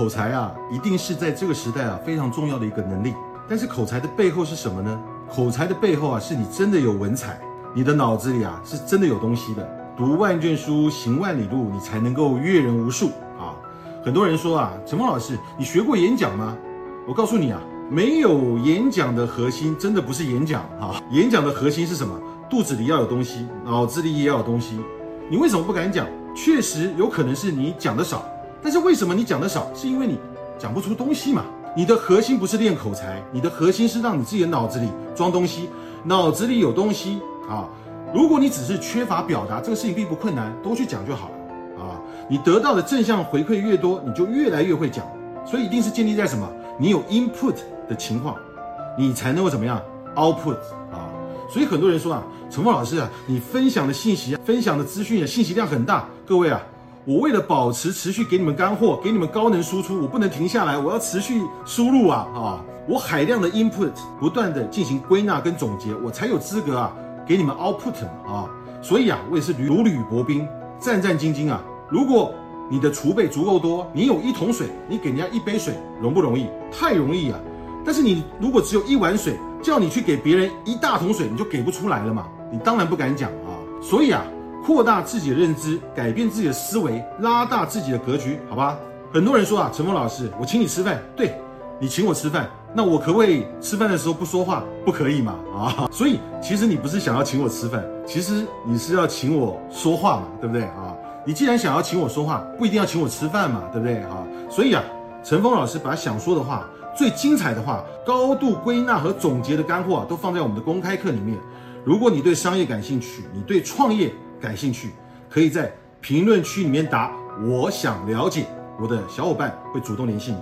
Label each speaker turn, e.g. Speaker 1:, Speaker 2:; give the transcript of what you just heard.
Speaker 1: 口才啊，一定是在这个时代啊非常重要的一个能力。但是口才的背后是什么呢？口才的背后啊，是你真的有文采，你的脑子里啊是真的有东西的。读万卷书，行万里路，你才能够阅人无数啊。很多人说啊，陈峰老师，你学过演讲吗？我告诉你啊，没有演讲的核心真的不是演讲啊，演讲的核心是什么？肚子里要有东西，脑子里也要有东西。你为什么不敢讲？确实有可能是你讲的少，但是为什么你讲的少？是因为你讲不出东西嘛。你的核心不是练口才，你的核心是让你自己的脑子里装东西，脑子里有东西啊。如果你只是缺乏表达，这个事情并不困难，多去讲就好了啊。你得到的正向回馈越多，你就越来越会讲。所以一定是建立在什么？你有 input 的情况，你才能够怎么样 output 啊。所以很多人说啊，陈峰老师啊，你分享的信息、分享的资讯啊，信息量很大。各位啊。我为了保持持续给你们干货，给你们高能输出，我不能停下来，我要持续输入啊啊！我海量的 input 不断的进行归纳跟总结，我才有资格啊给你们 output 啊！所以啊，我也是如履薄冰，战战兢兢啊。如果你的储备足够多，你有一桶水，你给人家一杯水容不容易？太容易啊！但是你如果只有一碗水，叫你去给别人一大桶水，你就给不出来了嘛？你当然不敢讲啊！所以啊。扩大自己的认知，改变自己的思维，拉大自己的格局，好吧？很多人说啊，陈峰老师，我请你吃饭，对，你请我吃饭，那我可不可以吃饭的时候不说话？不可以嘛？啊，所以其实你不是想要请我吃饭，其实你是要请我说话嘛，对不对啊？你既然想要请我说话，不一定要请我吃饭嘛，对不对啊？所以啊，陈峰老师把想说的话、最精彩的话、高度归纳和总结的干货啊，都放在我们的公开课里面。如果你对商业感兴趣，你对创业。感兴趣，可以在评论区里面打“我想了解”，我的小伙伴会主动联系你。